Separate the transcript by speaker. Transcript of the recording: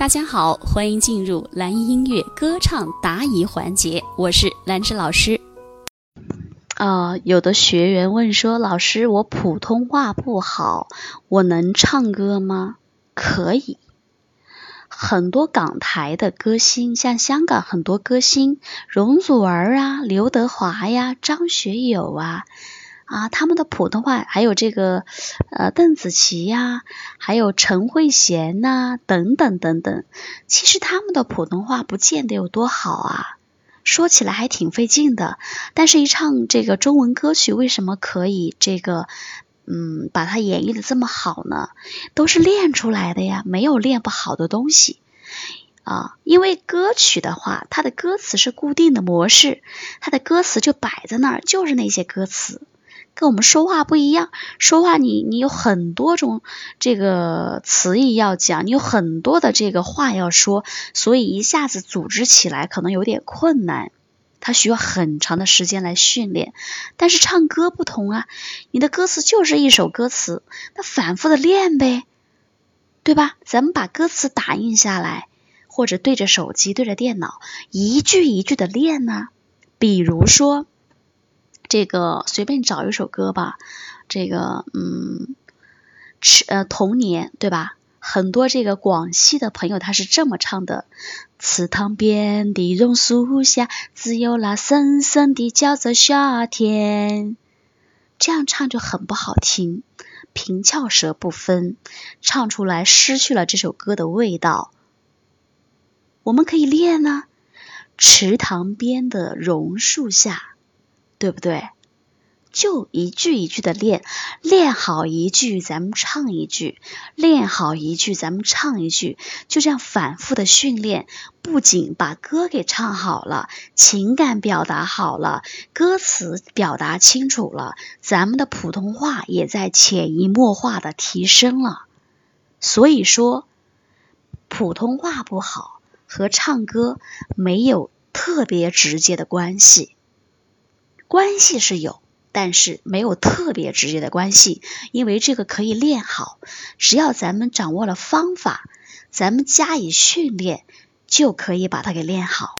Speaker 1: 大家好，欢迎进入蓝音乐歌唱答疑环节，我是兰芝老师。啊，有的学员问说：“老师，我普通话不好，我能唱歌吗？”可以。很多港台的歌星，像香港很多歌星，容祖儿啊、刘德华呀、张学友啊。啊，他们的普通话还有这个，呃，邓紫棋呀，还有陈慧娴呐，等等等等。其实他们的普通话不见得有多好啊，说起来还挺费劲的。但是，一唱这个中文歌曲，为什么可以这个，嗯，把它演绎的这么好呢？都是练出来的呀，没有练不好的东西啊。因为歌曲的话，它的歌词是固定的模式，它的歌词就摆在那儿，就是那些歌词。跟我们说话不一样，说话你你有很多种这个词义要讲，你有很多的这个话要说，所以一下子组织起来可能有点困难，它需要很长的时间来训练。但是唱歌不同啊，你的歌词就是一首歌词，那反复的练呗，对吧？咱们把歌词打印下来，或者对着手机、对着电脑，一句一句的练呢。比如说。这个随便找一首歌吧，这个嗯，池呃童年对吧？很多这个广西的朋友他是这么唱的：池塘边的榕树下，只有那深深的叫做夏天。这样唱就很不好听，平翘舌不分，唱出来失去了这首歌的味道。我们可以练呢，池塘边的榕树下。对不对？就一句一句的练，练好一句，咱们唱一句；练好一句，咱们唱一句。就这样反复的训练，不仅把歌给唱好了，情感表达好了，歌词表达清楚了，咱们的普通话也在潜移默化的提升了。所以说，普通话不好和唱歌没有特别直接的关系。关系是有，但是没有特别直接的关系，因为这个可以练好，只要咱们掌握了方法，咱们加以训练，就可以把它给练好。